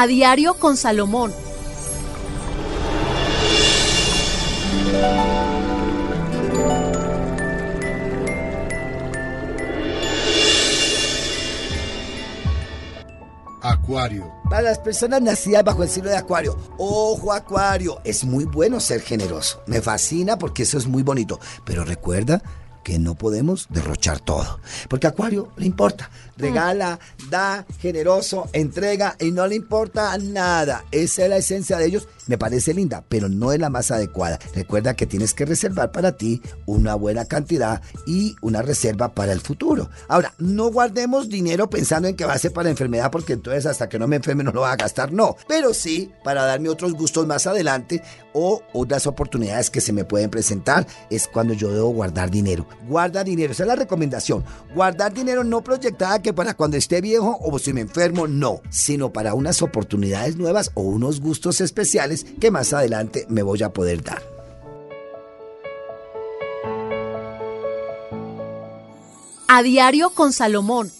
A diario con Salomón. Acuario. Para las personas nacidas bajo el signo de Acuario, ojo Acuario, es muy bueno ser generoso. Me fascina porque eso es muy bonito. Pero recuerda que no podemos derrochar todo. Porque a Acuario le importa. Regala, da, generoso, entrega y no le importa nada. Esa es la esencia de ellos. Me parece linda, pero no es la más adecuada. Recuerda que tienes que reservar para ti una buena cantidad y una reserva para el futuro. Ahora, no guardemos dinero pensando en que va a ser para enfermedad, porque entonces hasta que no me enferme no lo va a gastar. No, pero sí para darme otros gustos más adelante o otras oportunidades que se me pueden presentar. Es cuando yo debo guardar dinero guarda dinero. Esa es la recomendación. Guardar dinero no proyectada que para cuando esté viejo o si me enfermo, no, sino para unas oportunidades nuevas o unos gustos especiales que más adelante me voy a poder dar. A diario con Salomón.